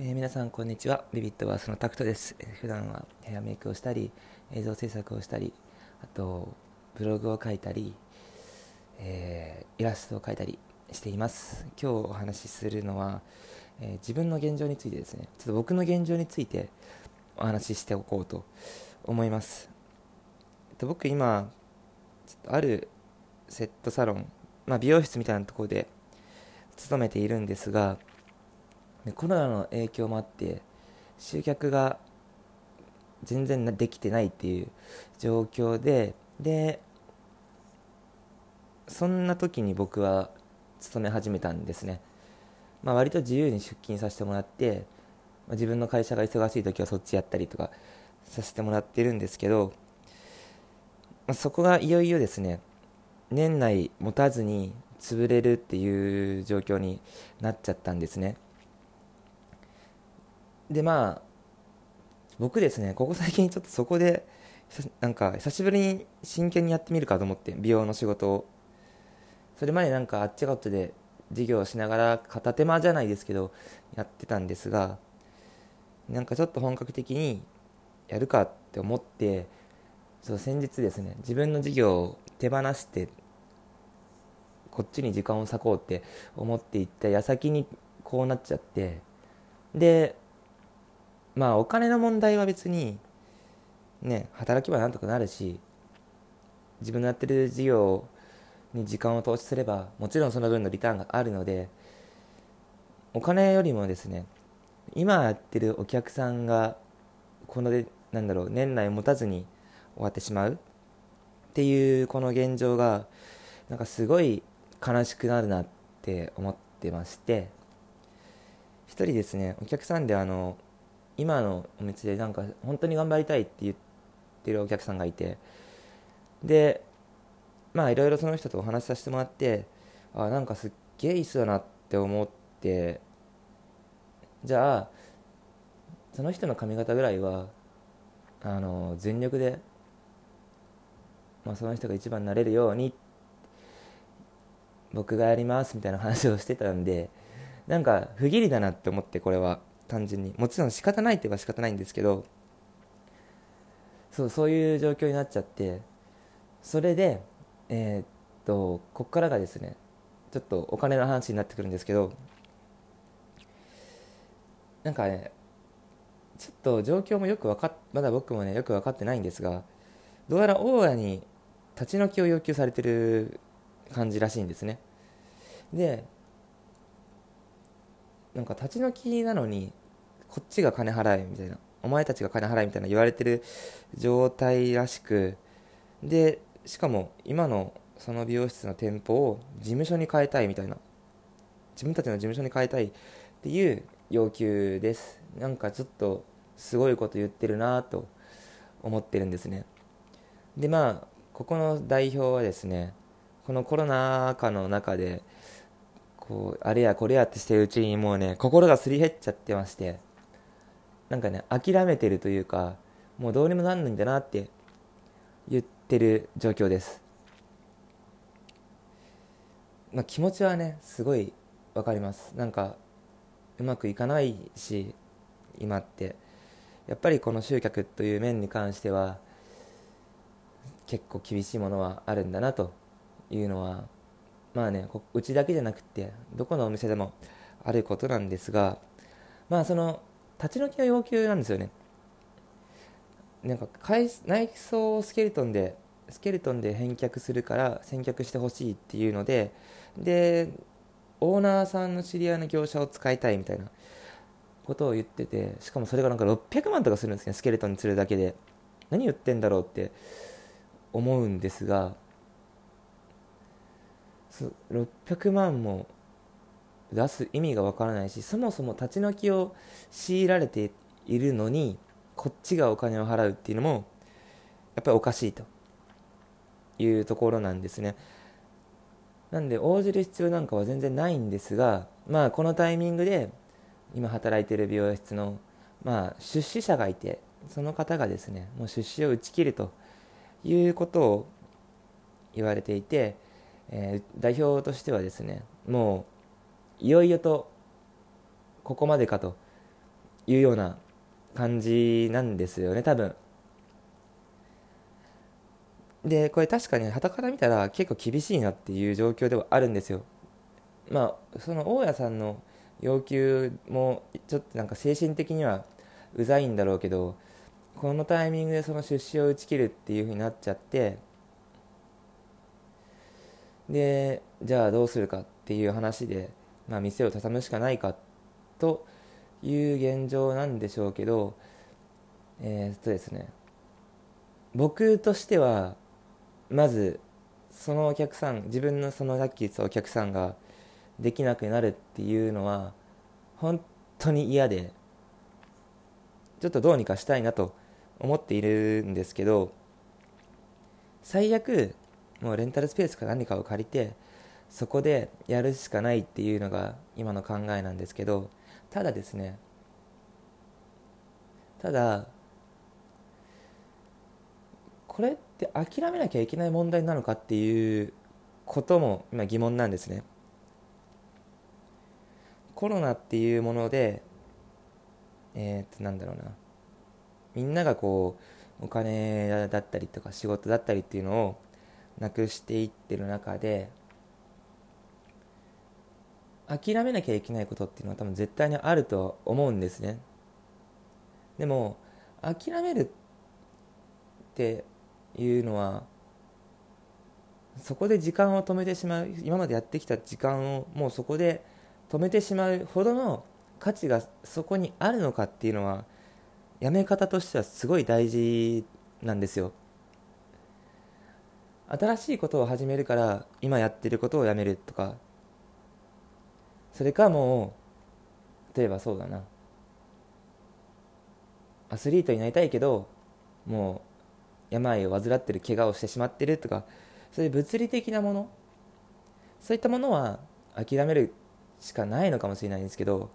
えー皆さんこんにちは。ビビットバースのタクトです、えー普段はヘアメイクをしたり映像制作をしたりあとブログを書いたり、えーイラストを描いたりしています。今日お話しするのは、えー自分の現状についてですね。ちょっと僕の現状についてお話ししておこうと思います、えっと、僕今ちょっとあるセットサロン、まあ、美容室みたいなところで勤めているんですがでコロナの影響もあって集客が全然できてないっていう状況ででそんな時に僕は勤め始めたんですね、まあ、割と自由に出勤させてもらって、まあ自分の会社が忙しい時はそっちやったりとかさせてもらってるんですけど、まあ、そこがいよいよですね年内持たずに潰れるっていう状況になっちゃったんですね。でまあ僕ですねここ最近ちょっとそこでなんか久しぶりに真剣にやってみるかと思って美容の仕事を。それまでなんかあっちこっちで授業をしながら片手間じゃないですけどやってたんですがなんかちょっと本格的にやるかって思ってそう先日ですね自分の授業を手放してこっちに時間を割こうって思っていった矢先にこうなっちゃってでまあお金の問題は別にね働けばなんとかなるし自分のやってる事業に時間を投資すればもちろんその分のリターンがあるのでお金よりもですね今やってるお客さんがこのでなんだろう年内持たずに終わってしまうっていうこの現状がなんかすごい悲しくなるなって思ってまして一人ですねお客さんであの今のお店でなんか本当に頑張りたいって言ってるお客さんがいてでまあいろいろその人とお話しさせてもらってあなんかすっげえいい人だなって思ってじゃあその人の髪型ぐらいはあの全力で、まあ、その人が一番になれるように僕がやりますみたいな話をしてたんでなんか不義理だなって思ってこれは。単純に。もちろん仕方ないって言えば仕方ないんですけどそうそういう状況になっちゃってそれでえーっとここからがですねちょっとお金の話になってくるんですけどなんかねちょっと状況もよく分かっまだ僕もねよく分かってないんですがどうやら大家に立ち退きを要求されてる感じらしいんですね。でなんか立ち退きなのにこっちが金払えみたいな。お前たちが金払えみたいな言われてる状態らしくでしかも今のその美容室の店舗を事務所に変えたいみたいな。自分たちの事務所に変えたいっていう要求です。なんかちょっとすごいこと言ってるなと思ってるんですね。でまあここの代表はですねこのコロナ禍の中でこうあれやこれやってしてるうちにもうね心がすり減っちゃってまして。なんかね諦めてるというかもうどうにもなんないんだなって言ってる状況です、まあ、気持ちはねすごいわかります。なんかうまくいかないし今って。やっぱりこの集客という面に関しては結構厳しいものはあるんだなというのはまあねうちだけじゃなくてどこのお店でもあることなんですがまあその立ち退きの要求なんですよね。なんか内装をスケルトンでスケルトンで返却するから返却してほしいっていうのででオーナーさんの知り合いの業者を使いたいみたいなことを言っててしかもそれがなんか600万とかするんですねスケルトンにするだけで。何言ってんだろうって思うんですが600万も出す意味がわからないしそもそも立ち退きを強いられているのにこっちがお金を払うっていうのもやっぱりおかしいと。いうところなんですね。なんで応じる必要なんかは全然ないんですがまあこのタイミングで今働いてる美容室のまあ出資者がいてその方がですねもう出資を打ち切るということを言われていて、えー代表としてはですねもういよいよとここまでかというような感じなんですよね多分。でこれ確かにはたから見たら結構厳しいなっていう状況ではあるんですよ。まあその大家さんの要求もちょっとなんか精神的にはうざいんだろうけどこのタイミングでその出資を打ち切るっていう風になっちゃってでじゃあどうするかっていう話で、まあ、店を畳むしかないかという現状なんでしょうけどえー、っとですね。僕としてはまずそのお客さん自分のそのさっき言ったお客さんができなくなるっていうのは本当に嫌でちょっとどうにかしたいなと思っているんですけど最悪もうレンタルスペースか何かを借りてそこでやるしかないっていうのが今の考えなんですけどただですねただこれって諦めなきゃいけない問題なのかっていうことも今疑問なんですね。コロナっていうものでえー、っとなんだろうな。みんながこうお金だったりとか仕事だったりっていうのをなくしていってる中で諦めなきゃいけないことっていうのは多分絶対にあると思うんですね。でも諦めるっていうのはそこで時間を止めてしまう今までやってきた時間をもうそこで止めてしまうほどの価値がそこにあるのかっていうのはやめ方としてはすごい大事なんですよ。新しいことを始めるから今やってることをやめるとかそれかもう例えばそうだな。アスリートになりたいけどもう病を患ってる怪我をしてしまってるとかそういう物理的なもの。そういったものは諦めるしかないのかもしれないんですけど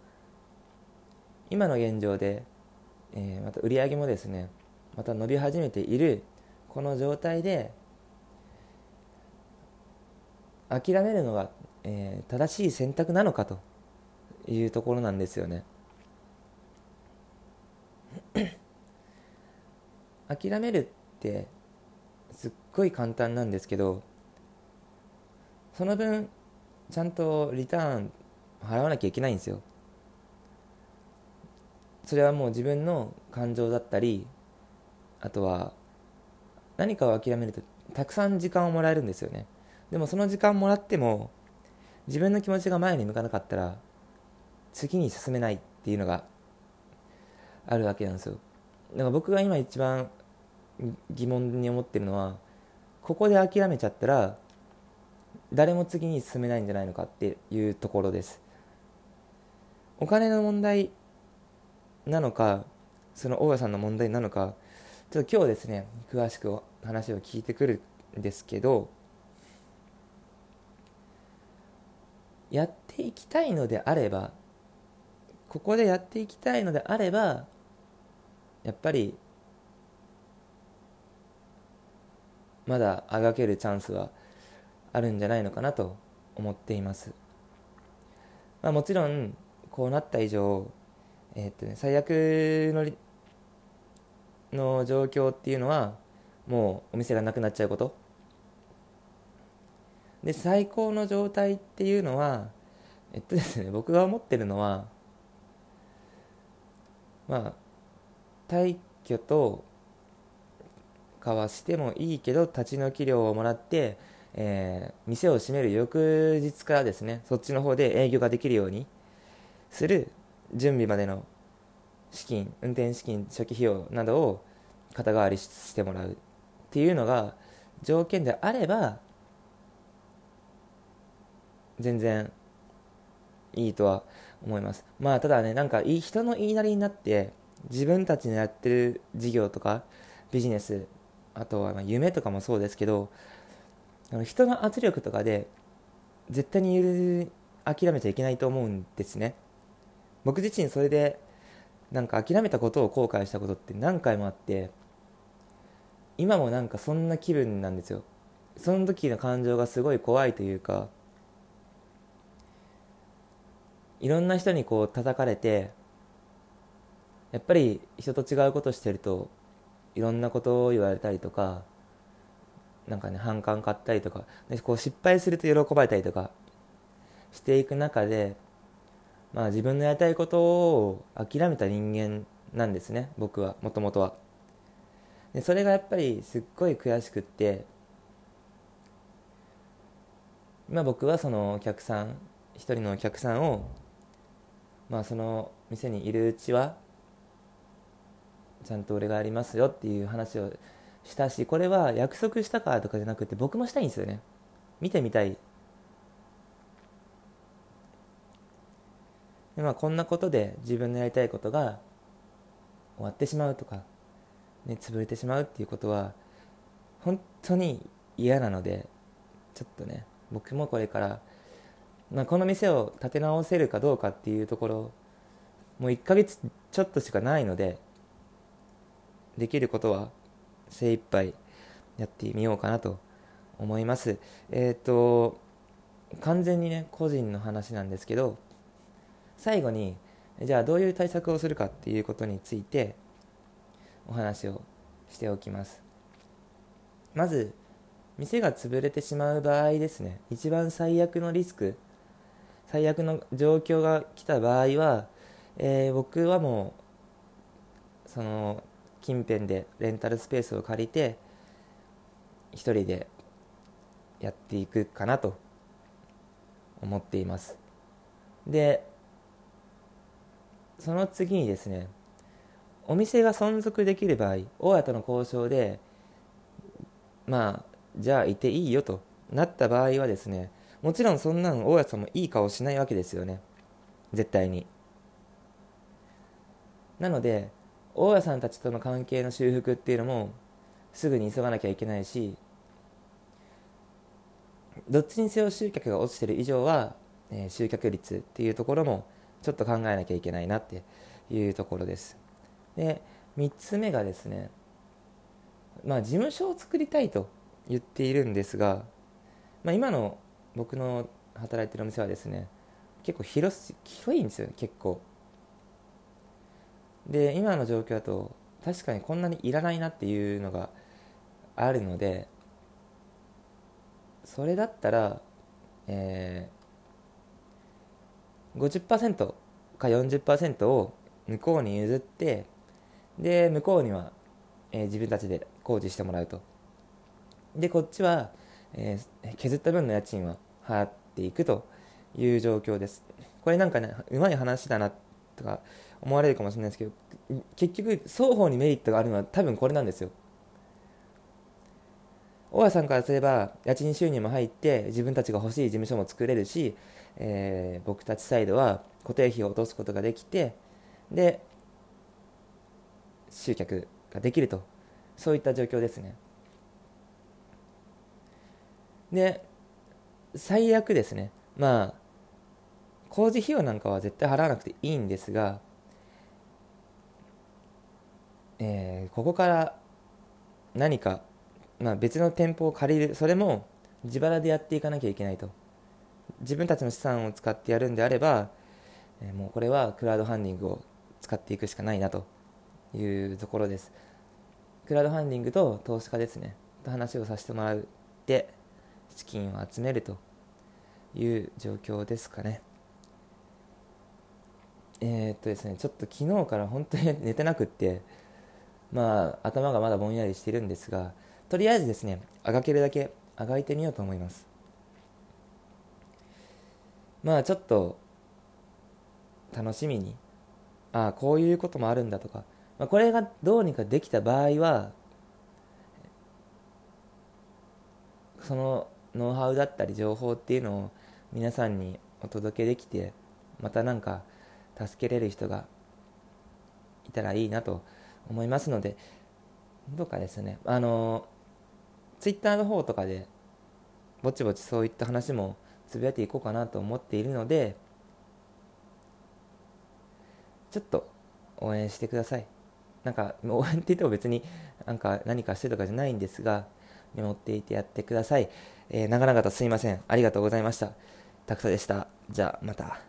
今の現状で、えー、また売り上げもですねまた伸び始めているこの状態で諦めるのが、えー、正しい選択なのかというところなんですよね。諦めるってすっごい簡単なんですけどその分ちゃんとリターン払わなきゃいけないんですよ。それはもう自分の感情だったりあとは何かを諦めるとたくさん時間をもらえるんですよね。でもその時間もらっても自分の気持ちが前に向かなかったら次に進めないっていうのがあるわけなんですよ。だから僕が今一番疑問に思ってるのはここで諦めちゃったら誰も次に進めないんじゃないのかっていうところです。お金の問題なのかその大家さんの問題なのかちょっと今日ですね詳しく話を聞いてくるんですけどやっていきたいのであればここでやっていきたいのであればやっぱりまだあがけるチャンスはあるんじゃないのかなと思っています、まあ、もちろんこうなった以上、えー、っとね、最悪のの状況っていうのはもうお店がなくなっちゃうこと。で最高の状態っていうのはえっとですね僕が思ってるのはまあ退去とかはしてもいいけど立ち退き料をもらって、えー、店を閉める翌日からですねそっちの方で営業ができるようにする準備までの資金運転資金初期費用などを肩代わりしてもらうっていうのが条件であれば全然いいとは思います。まあただねなんか人の言いなりになって自分たちのやってる事業とかビジネスあとは夢とかもそうですけど人の圧力とかで絶対に諦めちゃいけないと思うんですね。僕自身それでなんか諦めたことを後悔したことって何回もあって今もなんかそんな気分なんですよ。その時の感情がすごい怖いというかいろんな人にこう叩かれてやっぱり人と違うことしてるといろんなことを言われたりとかなんかね反感買ったりとかでこう失敗すると喜ばれたりとかしていく中でまあ自分のやりたいことを諦めた人間なんですね僕はもともとは。でそれがやっぱりすっごい悔しくって今僕はそのお客さん一人のお客さんをまあその店にいるうちはちゃんと俺がありますよっていう話をしたしこれは約束したかとかじゃなくて僕もしたいんですよね。見てみたい。でまあこんなことで自分のやりたいことが終わってしまうとか、ね、潰れてしまうっていうことは本当に嫌なのでちょっとね僕もこれから、まあ、この店を立て直せるかどうかっていうところもう1ヶ月ちょっとしかないのでできることは精一杯やってみようかなと思います。えっ、ー、と完全にね個人の話なんですけど最後にじゃあどういう対策をするかっていうことについてお話をしておきます。まず店が潰れてしまう場合ですね。一番最悪のリスク最悪の状況が来た場合は、えー、僕はもうその近辺でレンタルスペースを借りて一人でやっていくかなと思っています。でその次にですねお店が存続できる場合大家との交渉でまあじゃあいていいよとなった場合はですねもちろんそんなん大家さんもいい顔しないわけですよね。絶対に。なので大家さんたちとの関係の修復っていうのもすぐに急がなきゃいけないしどっちにせよ集客が落ちてる以上は、えー、集客率っていうところもちょっと考えなきゃいけないなっていうところです。で3つ目がですねまあ事務所を作りたいと言っているんですが、まあ、今の僕の働いてるお店はですね結構広広いんですよ結構。で今の状況だと確かにこんなにいらないなっていうのがあるのでそれだったら、えー、50%か40%を向こうに譲ってで向こうには、えー、自分たちで工事してもらうと。でこっちは、えー、削った分の家賃は払っていくという状況です。これなんかねうまい話だなとか思われるかもしれないですけど結局双方にメリットがあるのは多分これなんですよ。大家さんからすれば家賃収入も入って自分たちが欲しい事務所も作れるし、えー、僕たちサイドは固定費を落とすことができてで集客ができると。そういった状況ですね。で最悪ですね。まあ工事費用なんかは絶対払わなくていいんですがえー、ここから何か、まあ、別の店舗を借りる。それも自腹でやっていかなきゃいけないと。自分たちの資産を使ってやるんであれば、えー、もうこれはクラウドファンディングを使っていくしかないなと。いうところです。クラウドファンディングと投資家ですね。と話をさせてもらって資金を集めると。いう状況ですかね。えー、っとですねちょっと昨日から本当に寝てなくってまあ頭がまだぼんやりしてるんですがとりあえずですねあがけるだけあがいてみようと思います。まあちょっと楽しみにああこういうこともあるんだとか、まあ、これがどうにかできた場合はそのノウハウだったり情報っていうのを皆さんにお届けできてまた何か助けれる人がいたらいいなと思いますのでどうかですね。あのツイッターの方とかでぼちぼちそういった話もつぶやいていこうかなと思っているのでちょっと応援してください。なんか応援って言っても別になんか何かしてとかじゃないんですが見守っていてやってください、えー、長々とすいません。ありがとうございました。タクトでした。じゃあまた。